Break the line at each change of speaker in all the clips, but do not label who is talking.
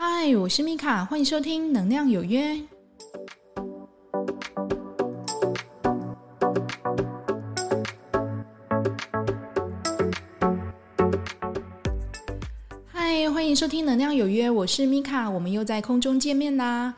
嗨，我是米卡，欢迎收听《能量有约》。嗨，欢迎收听《能量有约》，我是米卡，我们又在空中见面啦。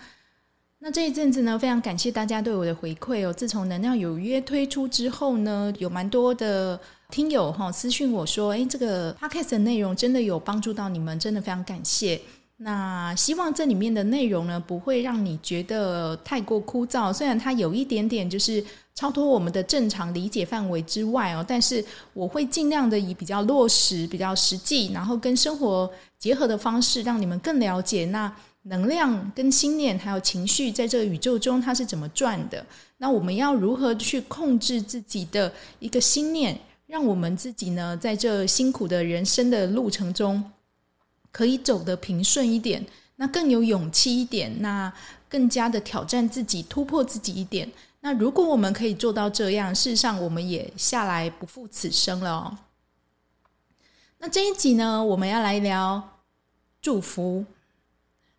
那这一阵子呢，非常感谢大家对我的回馈哦。自从《能量有约》推出之后呢，有蛮多的听友哈私讯我说：“诶，这个 podcast 的内容真的有帮助到你们，真的非常感谢。”那希望这里面的内容呢，不会让你觉得太过枯燥。虽然它有一点点就是超脱我们的正常理解范围之外哦，但是我会尽量的以比较落实、比较实际，然后跟生活结合的方式，让你们更了解那能量、跟心念还有情绪在这个宇宙中它是怎么转的。那我们要如何去控制自己的一个心念，让我们自己呢，在这辛苦的人生的路程中，可以走得平顺一点，那更有勇气一点，那更加的挑战自己、突破自己一点。那如果我们可以做到这样，事实上我们也下来不负此生了哦。那这一集呢，我们要来聊祝福。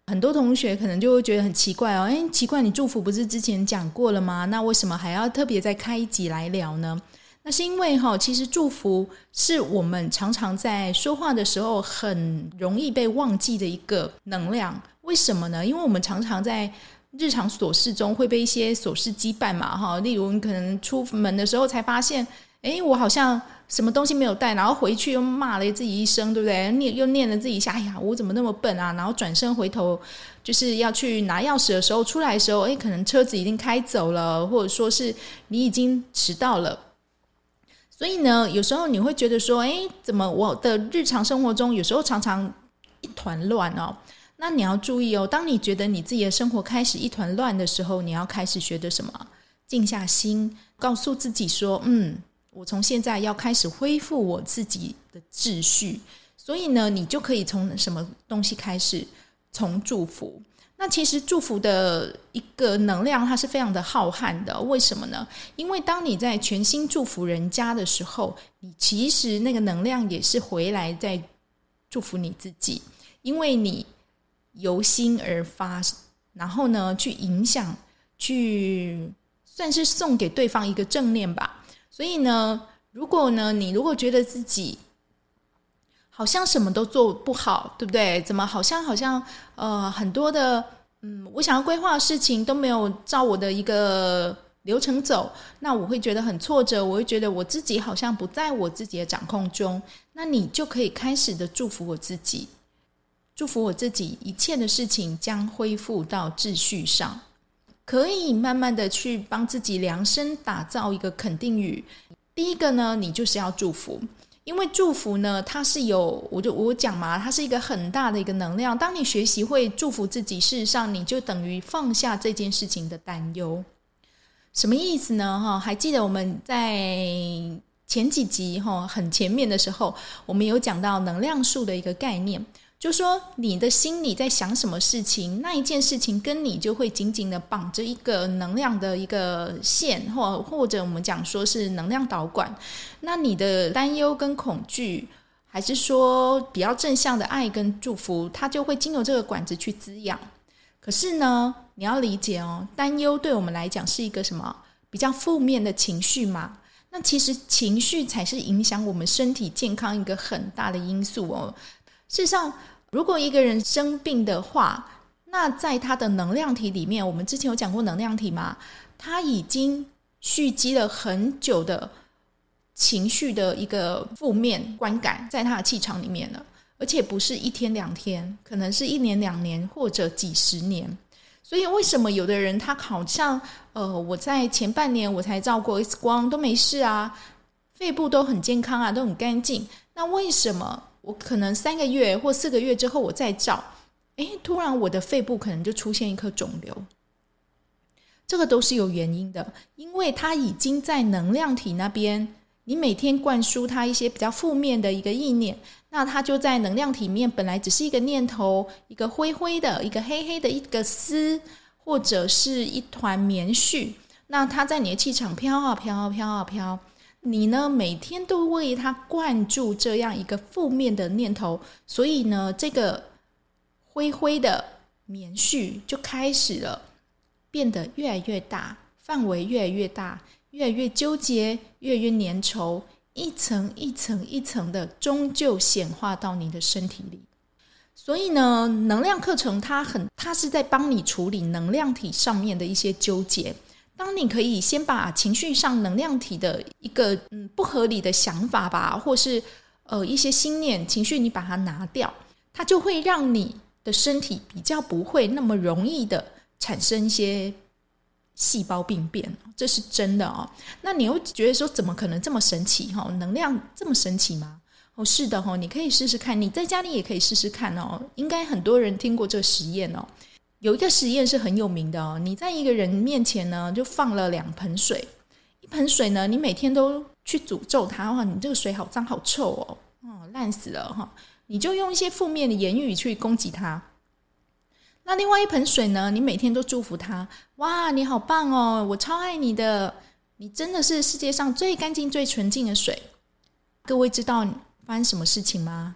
很多同学可能就会觉得很奇怪哦，诶，奇怪，你祝福不是之前讲过了吗？那为什么还要特别再开一集来聊呢？那是因为哈，其实祝福是我们常常在说话的时候很容易被忘记的一个能量。为什么呢？因为我们常常在日常琐事中会被一些琐事羁绊嘛，哈。例如，你可能出门的时候才发现，诶，我好像什么东西没有带，然后回去又骂了自己一声，对不对？念又念了自己一下，哎呀，我怎么那么笨啊？然后转身回头就是要去拿钥匙的时候，出来的时候，诶，可能车子已经开走了，或者说是你已经迟到了。所以呢，有时候你会觉得说，哎，怎么我的日常生活中有时候常常一团乱哦？那你要注意哦，当你觉得你自己的生活开始一团乱的时候，你要开始学的什么？静下心，告诉自己说，嗯，我从现在要开始恢复我自己的秩序。所以呢，你就可以从什么东西开始？从祝福。那其实祝福的一个能量，它是非常的浩瀚的。为什么呢？因为当你在全心祝福人家的时候，你其实那个能量也是回来在祝福你自己，因为你由心而发，然后呢，去影响，去算是送给对方一个正念吧。所以呢，如果呢，你如果觉得自己好像什么都做不好，对不对？怎么好像好像呃很多的嗯，我想要规划的事情都没有照我的一个流程走，那我会觉得很挫折，我会觉得我自己好像不在我自己的掌控中。那你就可以开始的祝福我自己，祝福我自己，一切的事情将恢复到秩序上，可以慢慢的去帮自己量身打造一个肯定语。第一个呢，你就是要祝福。因为祝福呢，它是有，我就我讲嘛，它是一个很大的一个能量。当你学习会祝福自己，事实上你就等于放下这件事情的担忧。什么意思呢？哈，还记得我们在前几集哈很前面的时候，我们有讲到能量树的一个概念。就说你的心里在想什么事情，那一件事情跟你就会紧紧的绑着一个能量的一个线，或或者我们讲说是能量导管。那你的担忧跟恐惧，还是说比较正向的爱跟祝福，它就会经由这个管子去滋养。可是呢，你要理解哦，担忧对我们来讲是一个什么比较负面的情绪嘛？那其实情绪才是影响我们身体健康一个很大的因素哦。事实上，如果一个人生病的话，那在他的能量体里面，我们之前有讲过能量体嘛，他已经蓄积了很久的情绪的一个负面观感，在他的气场里面了，而且不是一天两天，可能是一年两年或者几十年。所以，为什么有的人他好像呃，我在前半年我才照过 X 光都没事啊，肺部都很健康啊，都很干净，那为什么？我可能三个月或四个月之后我再照，诶，突然我的肺部可能就出现一颗肿瘤，这个都是有原因的，因为它已经在能量体那边，你每天灌输它一些比较负面的一个意念，那它就在能量体面本来只是一个念头，一个灰灰的，一个黑黑的一个丝，或者是一团棉絮，那它在你的气场飘啊飘啊飘啊飘。你呢，每天都为他灌注这样一个负面的念头，所以呢，这个灰灰的棉絮就开始了变得越来越大，范围越来越大，越来越纠结，越来越粘稠，一层一层一层的，终究显化到你的身体里。所以呢，能量课程它很，它是在帮你处理能量体上面的一些纠结。当你可以先把情绪上能量体的一个嗯不合理的想法吧，或是呃一些心念情绪，你把它拿掉，它就会让你的身体比较不会那么容易的产生一些细胞病变，这是真的哦。那你又觉得说，怎么可能这么神奇哈？能量这么神奇吗？哦，是的哈，你可以试试看，你在家里也可以试试看哦。应该很多人听过这个实验哦。有一个实验是很有名的哦，你在一个人面前呢，就放了两盆水，一盆水呢，你每天都去诅咒他，哇，你这个水好脏好臭哦，哦，烂死了哈，你就用一些负面的言语去攻击他。那另外一盆水呢，你每天都祝福他，哇，你好棒哦，我超爱你的，你真的是世界上最干净、最纯净的水。各位知道发生什么事情吗？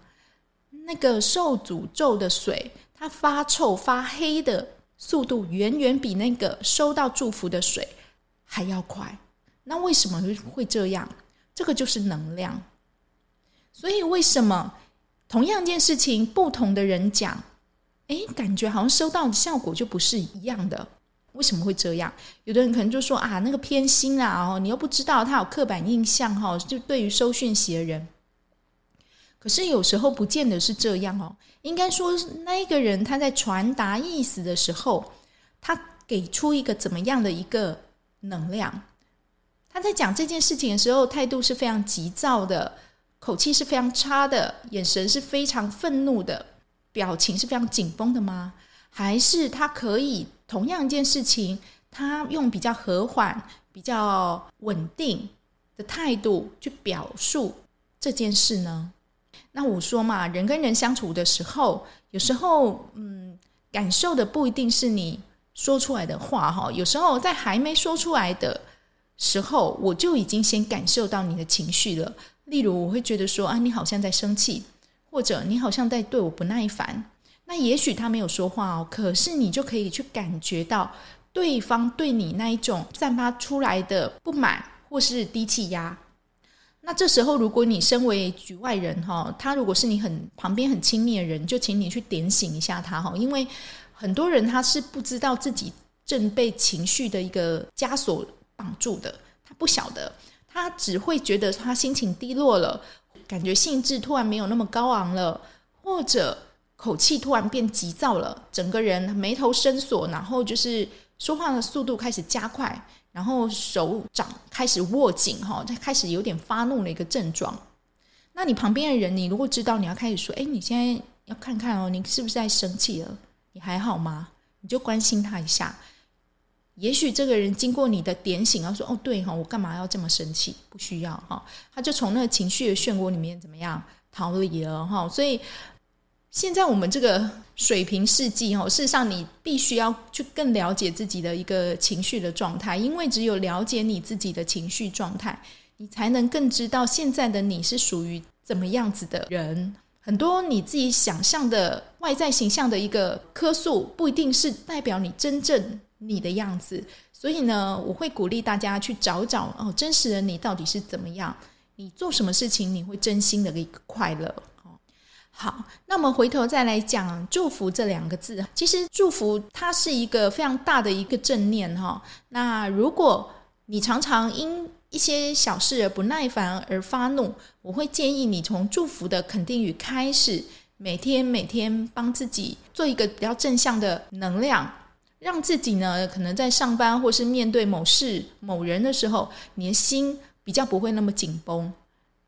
那个受诅咒的水。它发臭发黑的速度远远比那个收到祝福的水还要快。那为什么会这样？这个就是能量。所以为什么同样一件事情，不同的人讲，哎，感觉好像收到的效果就不是一样的？为什么会这样？有的人可能就说啊，那个偏心啊，哦，你又不知道他有刻板印象哈，就对于收讯息的人。可是有时候不见得是这样哦，应该说那一个人他在传达意思的时候，他给出一个怎么样的一个能量？他在讲这件事情的时候，态度是非常急躁的，口气是非常差的，眼神是非常愤怒的，表情是非常紧绷的吗？还是他可以同样一件事情，他用比较和缓、比较稳定的态度去表述这件事呢？那我说嘛，人跟人相处的时候，有时候，嗯，感受的不一定是你说出来的话哈。有时候在还没说出来的时候，我就已经先感受到你的情绪了。例如，我会觉得说啊，你好像在生气，或者你好像在对我不耐烦。那也许他没有说话哦，可是你就可以去感觉到对方对你那一种散发出来的不满或是低气压。那这时候，如果你身为局外人哈，他如果是你很旁边很亲密的人，就请你去点醒一下他哈，因为很多人他是不知道自己正被情绪的一个枷锁绑住的，他不晓得，他只会觉得他心情低落了，感觉兴致突然没有那么高昂了，或者口气突然变急躁了，整个人眉头深锁，然后就是说话的速度开始加快。然后手掌开始握紧，哈，他开始有点发怒的一个症状。那你旁边的人，你如果知道你要开始说，哎，你现在要看看哦，你是不是在生气了？你还好吗？你就关心他一下。也许这个人经过你的点醒，要说，哦，对哈，我干嘛要这么生气？不需要哈，他就从那个情绪的漩涡里面怎么样逃离了哈，所以。现在我们这个水瓶世纪哦，事实上你必须要去更了解自己的一个情绪的状态，因为只有了解你自己的情绪状态，你才能更知道现在的你是属于怎么样子的人。很多你自己想象的外在形象的一个颗数，不一定是代表你真正你的样子。所以呢，我会鼓励大家去找找哦，真实的你到底是怎么样？你做什么事情你会真心的一个快乐？好，那我们回头再来讲“祝福”这两个字。其实“祝福”它是一个非常大的一个正念哈。那如果你常常因一些小事而不耐烦而发怒，我会建议你从祝福的肯定语开始，每天每天帮自己做一个比较正向的能量，让自己呢可能在上班或是面对某事某人的时候，你的心比较不会那么紧绷，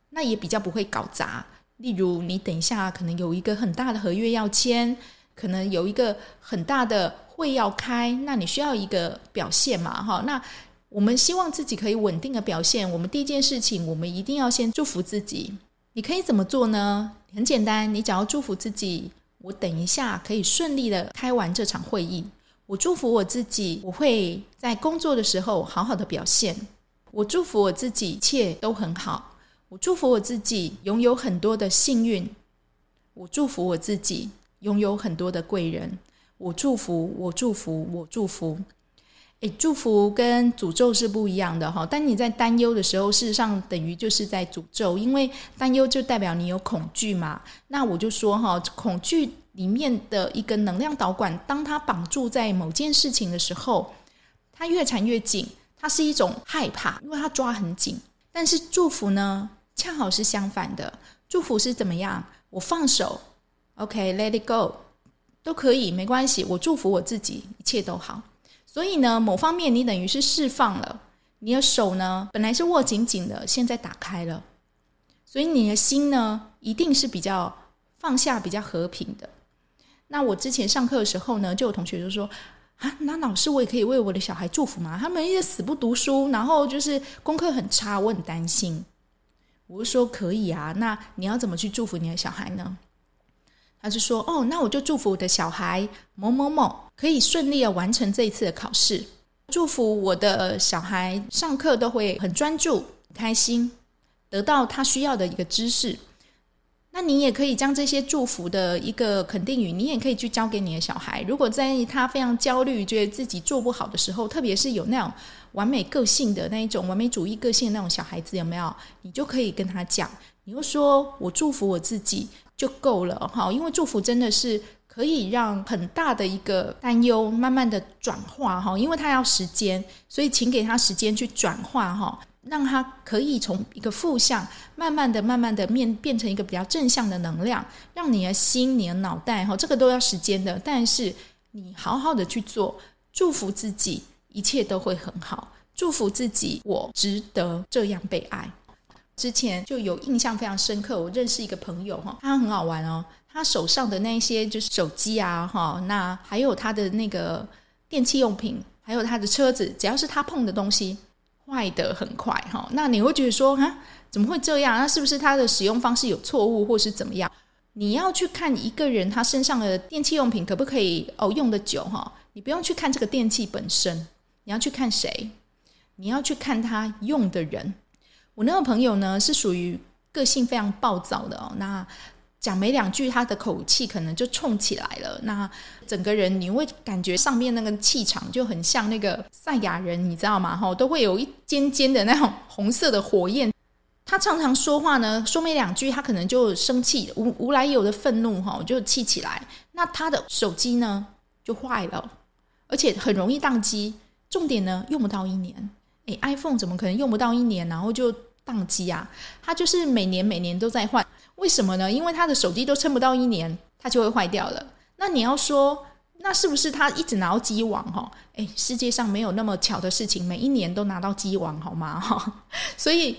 那也比较不会搞砸。例如，你等一下可能有一个很大的合约要签，可能有一个很大的会要开，那你需要一个表现嘛？哈，那我们希望自己可以稳定的表现。我们第一件事情，我们一定要先祝福自己。你可以怎么做呢？很简单，你只要祝福自己，我等一下可以顺利的开完这场会议。我祝福我自己，我会在工作的时候好好的表现。我祝福我自己，一切都很好。我祝福我自己拥有很多的幸运，我祝福我自己拥有很多的贵人。我祝福，我祝福，我祝福。诶，祝福跟诅咒是不一样的哈。当你在担忧的时候，事实上等于就是在诅咒，因为担忧就代表你有恐惧嘛。那我就说哈，恐惧里面的一个能量导管，当它绑住在某件事情的时候，它越缠越紧，它是一种害怕，因为它抓很紧。但是祝福呢，恰好是相反的。祝福是怎么样？我放手，OK，let it go，都可以，没关系。我祝福我自己，一切都好。所以呢，某方面你等于是释放了你的手呢，本来是握紧紧的，现在打开了，所以你的心呢，一定是比较放下、比较和平的。那我之前上课的时候呢，就有同学就说：“啊，那老师，我也可以为我的小孩祝福吗？他们一直死不读书，然后就是功课很差，我很担心。”我是说：“可以啊，那你要怎么去祝福你的小孩呢？”他就说：“哦，那我就祝福我的小孩某某某可以顺利的完成这一次的考试，祝福我的小孩上课都会很专注、开心，得到他需要的一个知识。那你也可以将这些祝福的一个肯定语，你也可以去教给你的小孩。如果在他非常焦虑、觉得自己做不好的时候，特别是有那种完美个性的那一种完美主义个性的那种小孩子，有没有？你就可以跟他讲，你就说我祝福我自己。”就够了哈，因为祝福真的是可以让很大的一个担忧慢慢的转化哈，因为他要时间，所以请给他时间去转化哈，让他可以从一个负向慢慢的、慢慢的面变成一个比较正向的能量，让你的心、你的脑袋哈，这个都要时间的，但是你好好的去做，祝福自己，一切都会很好，祝福自己，我值得这样被爱。之前就有印象非常深刻，我认识一个朋友哈，他很好玩哦，他手上的那些就是手机啊哈，那还有他的那个电器用品，还有他的车子，只要是他碰的东西，坏得很快哈。那你会觉得说啊，怎么会这样？那是不是他的使用方式有错误，或是怎么样？你要去看一个人他身上的电器用品可不可以哦用得久哈？你不用去看这个电器本身，你要去看谁？你要去看他用的人。我那个朋友呢，是属于个性非常暴躁的哦。那讲没两句，他的口气可能就冲起来了。那整个人你会感觉上面那个气场就很像那个赛亚人，你知道吗？哈，都会有一尖尖的那种红色的火焰。他常常说话呢，说没两句，他可能就生气，无无来由的愤怒哈，就气起来。那他的手机呢就坏了，而且很容易宕机。重点呢，用不到一年。诶，iPhone 怎么可能用不到一年，然后就宕机啊，他就是每年每年都在换，为什么呢？因为他的手机都撑不到一年，它就会坏掉了。那你要说，那是不是他一直拿到机王？哈，诶，世界上没有那么巧的事情，每一年都拿到机王，好吗？哈，所以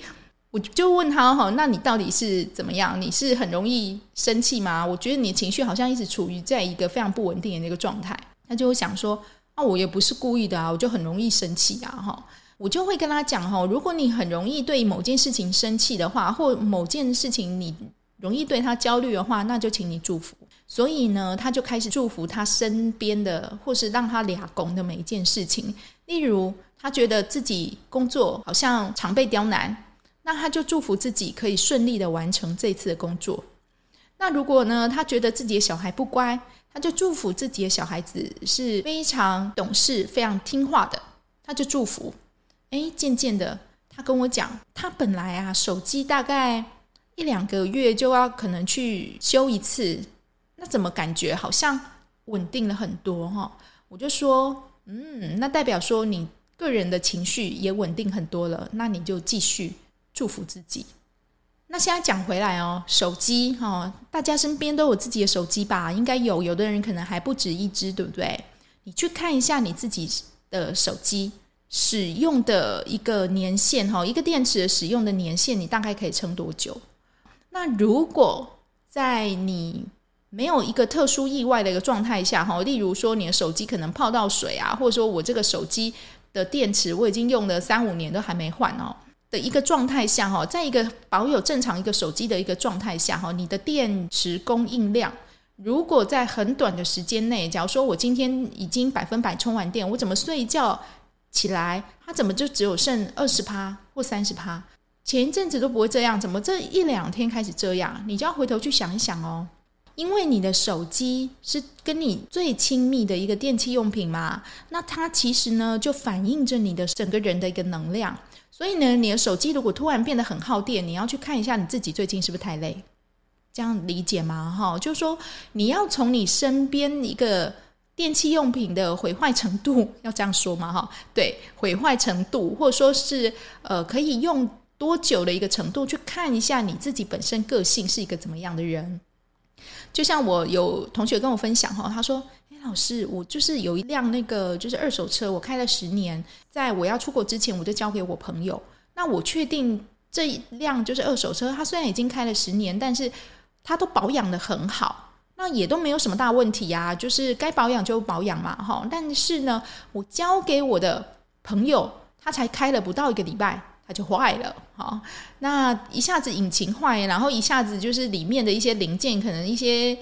我就问他，哈，那你到底是怎么样？你是很容易生气吗？我觉得你情绪好像一直处于在一个非常不稳定的那个状态。他就会想说，啊，我也不是故意的啊，我就很容易生气啊，哈。我就会跟他讲哈，如果你很容易对某件事情生气的话，或某件事情你容易对他焦虑的话，那就请你祝福。所以呢，他就开始祝福他身边的，或是让他俩拱的每一件事情。例如，他觉得自己工作好像常被刁难，那他就祝福自己可以顺利的完成这次的工作。那如果呢，他觉得自己的小孩不乖，他就祝福自己的小孩子是非常懂事、非常听话的，他就祝福。哎，渐渐的，他跟我讲，他本来啊，手机大概一两个月就要可能去修一次，那怎么感觉好像稳定了很多哈？我就说，嗯，那代表说你个人的情绪也稳定很多了，那你就继续祝福自己。那现在讲回来哦，手机哈，大家身边都有自己的手机吧？应该有，有的人可能还不止一支，对不对？你去看一下你自己的手机。使用的一个年限哈，一个电池的使用的年限，你大概可以撑多久？那如果在你没有一个特殊意外的一个状态下哈，例如说你的手机可能泡到水啊，或者说我这个手机的电池我已经用了三五年都还没换哦的一个状态下哈，在一个保有正常一个手机的一个状态下哈，你的电池供应量如果在很短的时间内，假如说我今天已经百分百充完电，我怎么睡觉？起来，它怎么就只有剩二十趴或三十趴？前一阵子都不会这样，怎么这一两天开始这样？你就要回头去想一想哦。因为你的手机是跟你最亲密的一个电器用品嘛，那它其实呢就反映着你的整个人的一个能量。所以呢，你的手机如果突然变得很耗电，你要去看一下你自己最近是不是太累，这样理解吗？哈，就是说你要从你身边一个电器用品的毁坏程度，要这样说吗？哈，对，毁坏程度，或者说是呃可以用多久的一个程度，去看一下你自己本身个性是一个怎么样的人。就像我有同学跟我分享哈，他说。哎老师，我就是有一辆那个就是二手车，我开了十年，在我要出国之前，我就交给我朋友。那我确定这一辆就是二手车，它虽然已经开了十年，但是它都保养得很好，那也都没有什么大问题呀，就是该保养就保养嘛，哈。但是呢，我交给我的朋友，他才开了不到一个礼拜，他就坏了，好。那一下子引擎坏，然后一下子就是里面的一些零件，可能一些。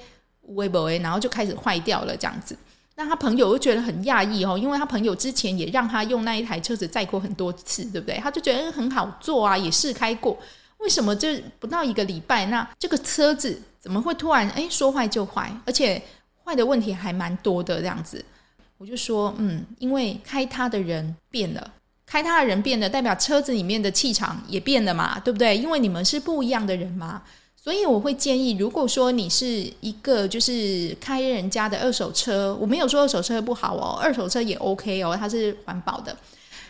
微博然后就开始坏掉了，这样子。那他朋友又觉得很讶异哦，因为他朋友之前也让他用那一台车子载过很多次，对不对？他就觉得很好做啊，也试开过。为什么这不到一个礼拜，那这个车子怎么会突然哎说坏就坏，而且坏的问题还蛮多的这样子？我就说，嗯，因为开它的人变了，开它的人变了，代表车子里面的气场也变了嘛，对不对？因为你们是不一样的人嘛。所以我会建议，如果说你是一个就是开人家的二手车，我没有说二手车不好哦，二手车也 OK 哦，它是环保的。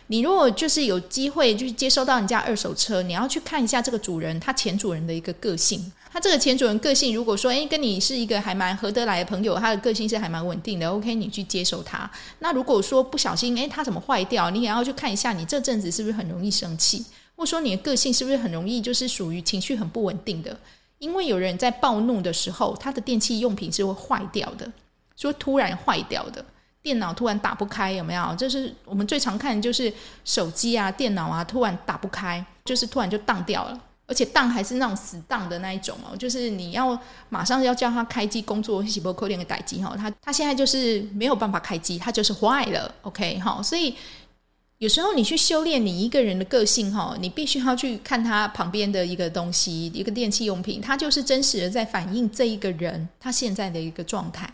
你如果就是有机会就是接收到人家二手车，你要去看一下这个主人他前主人的一个个性。他这个前主人个性，如果说诶跟你是一个还蛮合得来的朋友，他的个性是还蛮稳定的，OK，你去接受他。那如果说不小心诶他怎么坏掉，你也要去看一下，你这阵子是不是很容易生气，或者说你的个性是不是很容易就是属于情绪很不稳定的。因为有人在暴怒的时候，他的电器用品是会坏掉的，说突然坏掉的，电脑突然打不开，有没有？这是我们最常看的就是手机啊、电脑啊，突然打不开，就是突然就当掉了，而且当还是那种死当的那一种哦，就是你要马上要叫他开机工作，是不可能的代志哈，他他现在就是没有办法开机，他就是坏了，OK 哈，所以。有时候你去修炼你一个人的个性哈，你必须要去看他旁边的一个东西，一个电器用品，它就是真实的在反映这一个人他现在的一个状态。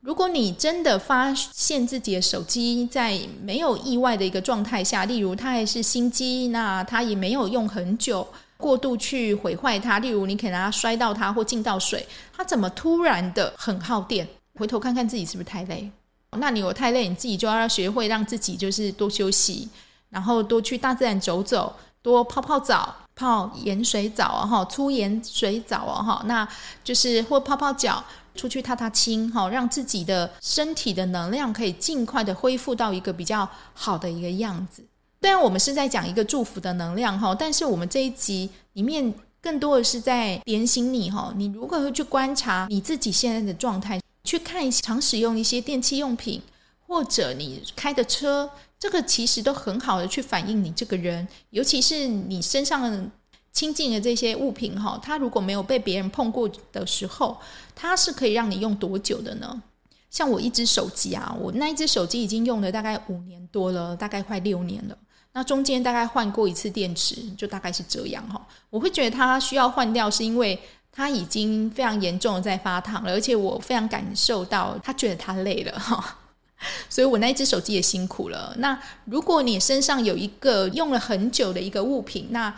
如果你真的发现自己的手机在没有意外的一个状态下，例如它还是新机，那它也没有用很久，过度去毁坏它，例如你可能它摔到它或进到水，它怎么突然的很耗电？回头看看自己是不是太累？那你如果太累，你自己就要学会让自己就是多休息，然后多去大自然走走，多泡泡澡，泡盐水澡啊哈，粗盐水澡啊哈，那就是或泡泡脚，出去踏踏青哈，让自己的身体的能量可以尽快的恢复到一个比较好的一个样子。虽然我们是在讲一个祝福的能量哈，但是我们这一集里面更多的是在点醒你哈，你如何去观察你自己现在的状态。去看常使用一些电器用品，或者你开的车，这个其实都很好的去反映你这个人，尤其是你身上亲近的这些物品哈，它如果没有被别人碰过的时候，它是可以让你用多久的呢？像我一只手机啊，我那一只手机已经用了大概五年多了，大概快六年了。那中间大概换过一次电池，就大概是这样哈。我会觉得它需要换掉，是因为。它已经非常严重的在发烫了，而且我非常感受到它觉得它累了哈，所以我那一只手机也辛苦了。那如果你身上有一个用了很久的一个物品，那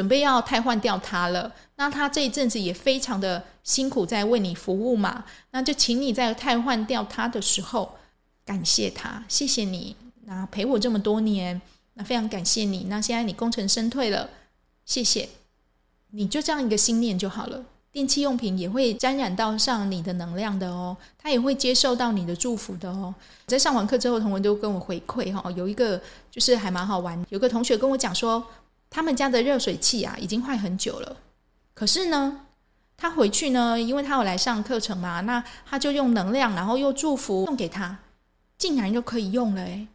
准备要汰换掉它了，那他这一阵子也非常的辛苦在为你服务嘛，那就请你在汰换掉它的时候感谢他，谢谢你，那陪我这么多年，那非常感谢你。那现在你功成身退了，谢谢。你就这样一个心念就好了，电器用品也会沾染到上你的能量的哦，它也会接受到你的祝福的哦。在上完课之后，同学都跟我回馈哈，有一个就是还蛮好玩，有个同学跟我讲说，他们家的热水器啊已经坏很久了，可是呢，他回去呢，因为他有来上课程嘛，那他就用能量，然后又祝福送给他，竟然就可以用了诶。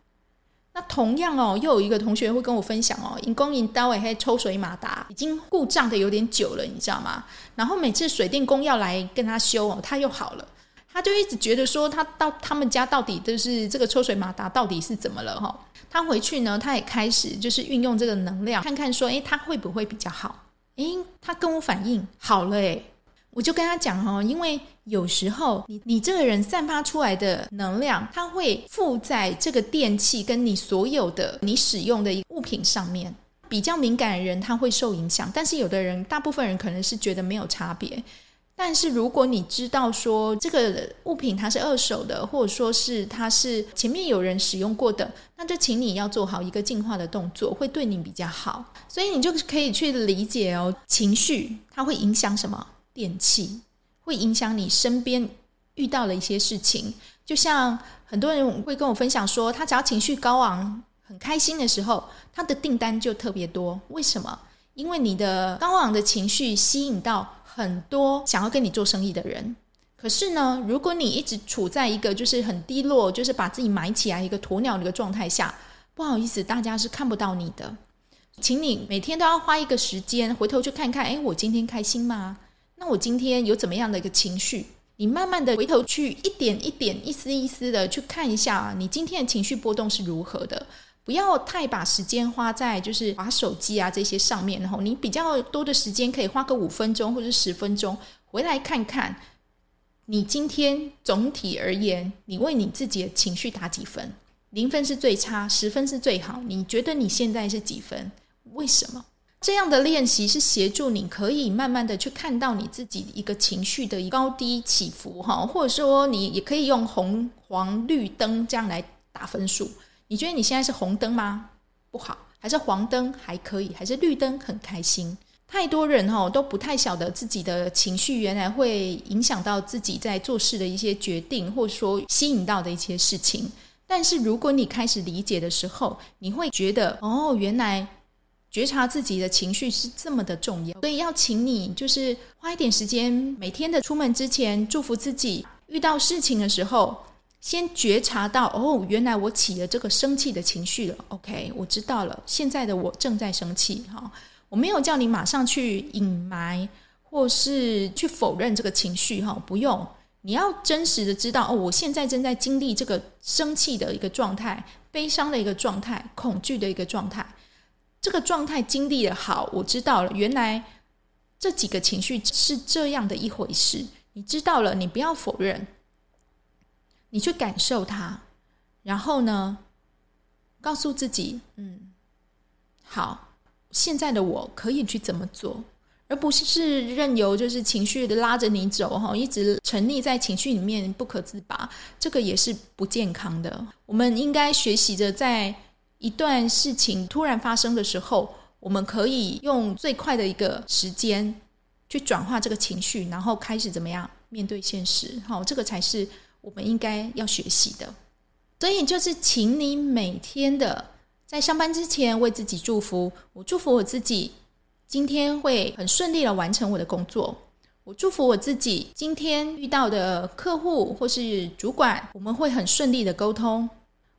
那同样哦，又有一个同学会跟我分享哦，因公因单位还抽水马达已经故障的有点久了，你知道吗？然后每次水电工要来跟他修哦，他又好了，他就一直觉得说他到他们家到底就是这个抽水马达到底是怎么了哈？他回去呢，他也开始就是运用这个能量，看看说，诶，他会不会比较好？诶，他跟我反映好了诶。我就跟他讲哦，因为有时候你你这个人散发出来的能量，它会附在这个电器跟你所有的你使用的物品上面。比较敏感的人他会受影响，但是有的人，大部分人可能是觉得没有差别。但是如果你知道说这个物品它是二手的，或者说是它是前面有人使用过的，那就请你要做好一个净化的动作，会对你比较好。所以你就可以去理解哦，情绪它会影响什么？电器会影响你身边遇到的一些事情。就像很多人会跟我分享说，他只要情绪高昂。很开心的时候，他的订单就特别多。为什么？因为你的高昂的情绪吸引到很多想要跟你做生意的人。可是呢，如果你一直处在一个就是很低落，就是把自己埋起来一个鸵鸟的一个状态下，不好意思，大家是看不到你的。请你每天都要花一个时间回头去看看，诶，我今天开心吗？那我今天有怎么样的一个情绪？你慢慢的回头去一点一点、一丝一丝的去看一下，你今天的情绪波动是如何的。不要太把时间花在就是滑手机啊这些上面，然后你比较多的时间可以花个五分钟或者十分钟回来看看，你今天总体而言，你为你自己的情绪打几分？零分是最差，十分是最好。你觉得你现在是几分？为什么？这样的练习是协助你可以慢慢的去看到你自己一个情绪的高低起伏哈，或者说你也可以用红黄绿灯这样来打分数。你觉得你现在是红灯吗？不好，还是黄灯还可以，还是绿灯很开心？太多人哦都不太晓得自己的情绪原来会影响到自己在做事的一些决定，或者说吸引到的一些事情。但是如果你开始理解的时候，你会觉得哦，原来觉察自己的情绪是这么的重要。所以要请你就是花一点时间，每天的出门之前祝福自己，遇到事情的时候。先觉察到哦，原来我起了这个生气的情绪了。OK，我知道了。现在的我正在生气，哈，我没有叫你马上去隐瞒或是去否认这个情绪，哈，不用。你要真实的知道哦，我现在正在经历这个生气的一个状态、悲伤的一个状态、恐惧的一个状态。这个状态经历了好，我知道了。原来这几个情绪是这样的一回事，你知道了，你不要否认。你去感受它，然后呢，告诉自己，嗯，好，现在的我可以去怎么做，而不是任由就是情绪的拉着你走哈，一直沉溺在情绪里面不可自拔，这个也是不健康的。我们应该学习着，在一段事情突然发生的时候，我们可以用最快的一个时间去转化这个情绪，然后开始怎么样面对现实。好，这个才是。我们应该要学习的，所以就是请你每天的在上班之前为自己祝福。我祝福我自己今天会很顺利的完成我的工作。我祝福我自己今天遇到的客户或是主管，我们会很顺利的沟通。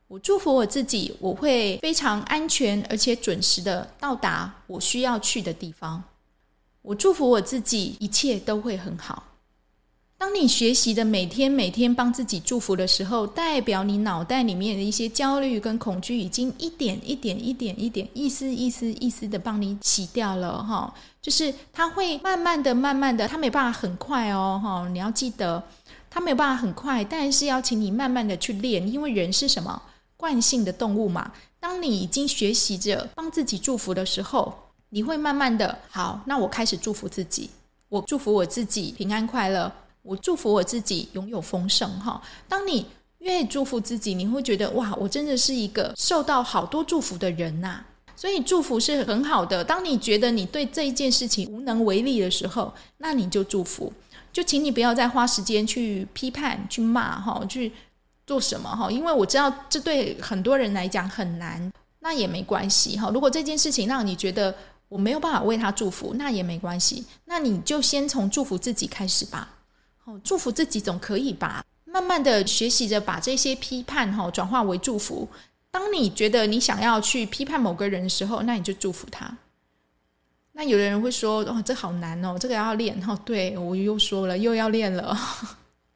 我祝福我自己，我会非常安全而且准时的到达我需要去的地方。我祝福我自己，一切都会很好。当你学习的每天每天帮自己祝福的时候，代表你脑袋里面的一些焦虑跟恐惧已经一点一点一点一点一丝一丝一丝的帮你洗掉了哈。就是它会慢慢的、慢慢的，它没办法很快哦哈。你要记得，它没有办法很快，但是要请你慢慢的去练，因为人是什么惯性的动物嘛。当你已经学习着帮自己祝福的时候，你会慢慢的好。那我开始祝福自己，我祝福我自己平安快乐。我祝福我自己拥有丰盛哈。当你越祝福自己，你会觉得哇，我真的是一个受到好多祝福的人呐。所以祝福是很好的。当你觉得你对这一件事情无能为力的时候，那你就祝福。就请你不要再花时间去批判、去骂哈、去做什么哈。因为我知道这对很多人来讲很难，那也没关系哈。如果这件事情让你觉得我没有办法为他祝福，那也没关系。那你就先从祝福自己开始吧。哦祝福自己总可以吧？慢慢的学习着把这些批判哈转化为祝福。当你觉得你想要去批判某个人的时候，那你就祝福他。那有的人会说：“哦，这好难哦，这个要练。”哦，对，我又说了，又要练了。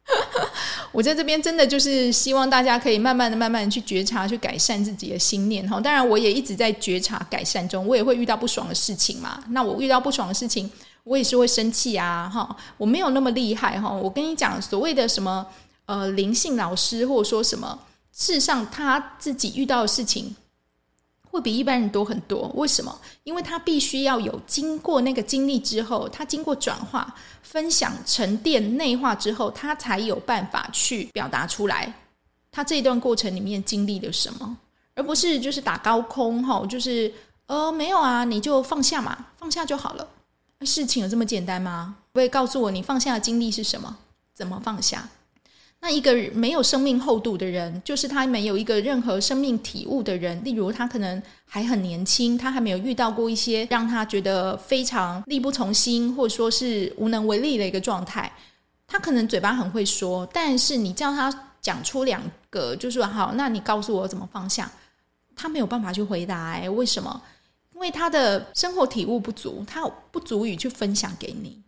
我在这边真的就是希望大家可以慢慢的、慢慢的去觉察、去改善自己的心念哈。当然，我也一直在觉察、改善中，我也会遇到不爽的事情嘛。那我遇到不爽的事情。我也是会生气啊，哈，我没有那么厉害哈。我跟你讲，所谓的什么呃灵性老师，或者说什么，事实上他自己遇到的事情会比一般人多很多。为什么？因为他必须要有经过那个经历之后，他经过转化、分享、沉淀、内化之后，他才有办法去表达出来。他这一段过程里面经历了什么，而不是就是打高空哈，就是呃没有啊，你就放下嘛，放下就好了。事情有这么简单吗？不可以告诉我你放下的经历是什么？怎么放下？那一个没有生命厚度的人，就是他没有一个任何生命体悟的人。例如他可能还很年轻，他还没有遇到过一些让他觉得非常力不从心，或者说是无能为力的一个状态。他可能嘴巴很会说，但是你叫他。讲出两个，就说好，那你告诉我怎么放下？他没有办法去回答，哎，为什么？因为他的生活体悟不足，他不足以去分享给你。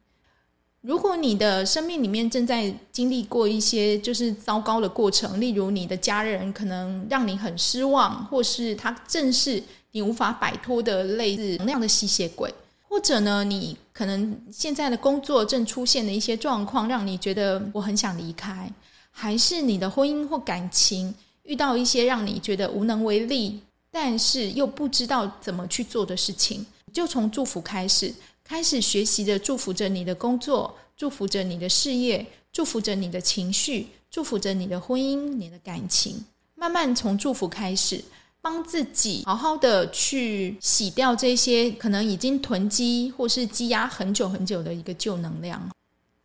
如果你的生命里面正在经历过一些就是糟糕的过程，例如你的家人可能让你很失望，或是他正是你无法摆脱的类似能量的吸血鬼，或者呢，你可能现在的工作正出现的一些状况，让你觉得我很想离开。还是你的婚姻或感情遇到一些让你觉得无能为力，但是又不知道怎么去做的事情，就从祝福开始，开始学习着祝福着你的工作，祝福着你的事业，祝福着你的情绪，祝福着你的婚姻、你的感情，慢慢从祝福开始，帮自己好好的去洗掉这些可能已经囤积或是积压很久很久的一个旧能量。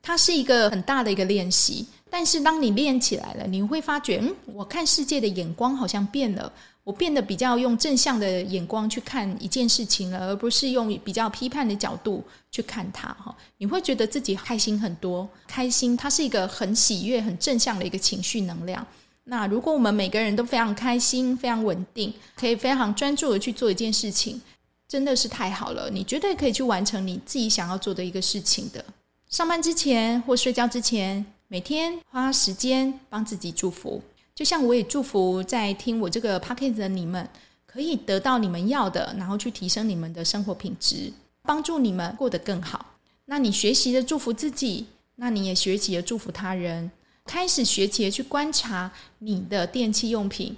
它是一个很大的一个练习。但是当你练起来了，你会发觉，嗯，我看世界的眼光好像变了，我变得比较用正向的眼光去看一件事情了，而不是用比较批判的角度去看它。哈，你会觉得自己开心很多，开心，它是一个很喜悦、很正向的一个情绪能量。那如果我们每个人都非常开心、非常稳定，可以非常专注的去做一件事情，真的是太好了。你绝对可以去完成你自己想要做的一个事情的。上班之前或睡觉之前。每天花时间帮自己祝福，就像我也祝福在听我这个 podcast 的你们，可以得到你们要的，然后去提升你们的生活品质，帮助你们过得更好。那你学习的祝福自己，那你也学习的祝福他人，开始学习的去观察你的电器用品。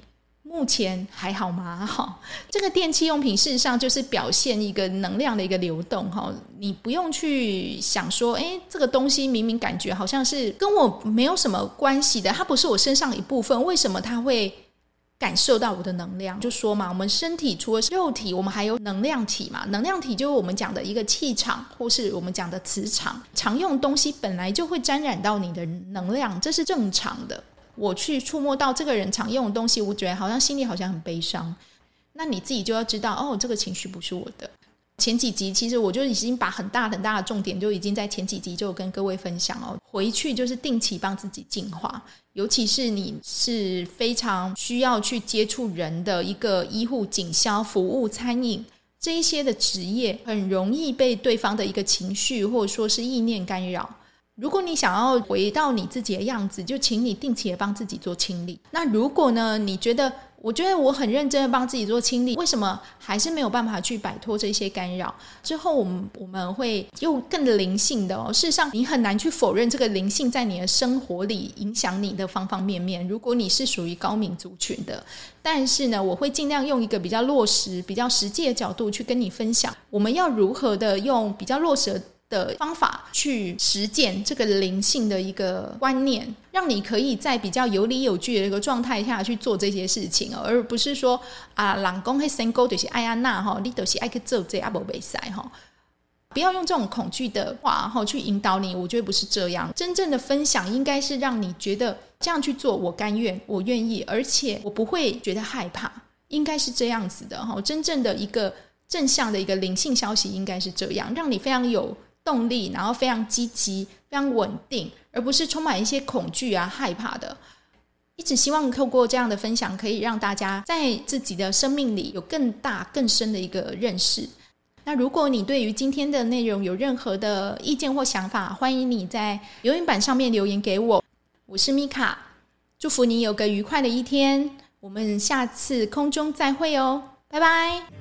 目前还好吗？哈，这个电器用品事实上就是表现一个能量的一个流动哈。你不用去想说，诶，这个东西明明感觉好像是跟我没有什么关系的，它不是我身上一部分，为什么它会感受到我的能量？就说嘛，我们身体除了肉体，我们还有能量体嘛。能量体就是我们讲的一个气场，或是我们讲的磁场。常用东西本来就会沾染到你的能量，这是正常的。我去触摸到这个人常用的东西，我觉得好像心里好像很悲伤。那你自己就要知道，哦，这个情绪不是我的。前几集其实我就已经把很大很大的重点就已经在前几集就跟各位分享哦。回去就是定期帮自己净化，尤其是你是非常需要去接触人的一个医护、警消、服务、餐饮这一些的职业，很容易被对方的一个情绪或者说是意念干扰。如果你想要回到你自己的样子，就请你定期的帮自己做清理。那如果呢，你觉得我觉得我很认真的帮自己做清理，为什么还是没有办法去摆脱这些干扰？之后我们我们会用更灵性的哦。事实上，你很难去否认这个灵性在你的生活里影响你的方方面面。如果你是属于高敏族群的，但是呢，我会尽量用一个比较落实、比较实际的角度去跟你分享，我们要如何的用比较落实的的。方法去实践这个灵性的一个观念，让你可以在比较有理有据的一个状态下去做这些事情，而不是说啊，人讲那身高就是爱安娜哈，你都是爱去做这阿伯比赛哈，不要用这种恐惧的话哈去引导你，我觉得不是这样。真正的分享应该是让你觉得这样去做，我甘愿，我愿意，而且我不会觉得害怕，应该是这样子的哈。真正的一个正向的一个灵性消息应该是这样，让你非常有。动力，然后非常积极、非常稳定，而不是充满一些恐惧啊、害怕的。一直希望透过这样的分享，可以让大家在自己的生命里有更大、更深的一个认识。那如果你对于今天的内容有任何的意见或想法，欢迎你在留言板上面留言给我。我是米卡，祝福你有个愉快的一天。我们下次空中再会哦，拜拜。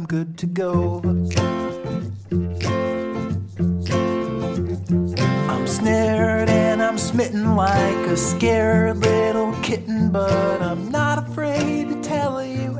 I'm good to go. I'm snared and I'm smitten like a scared little kitten, but I'm not afraid to tell you.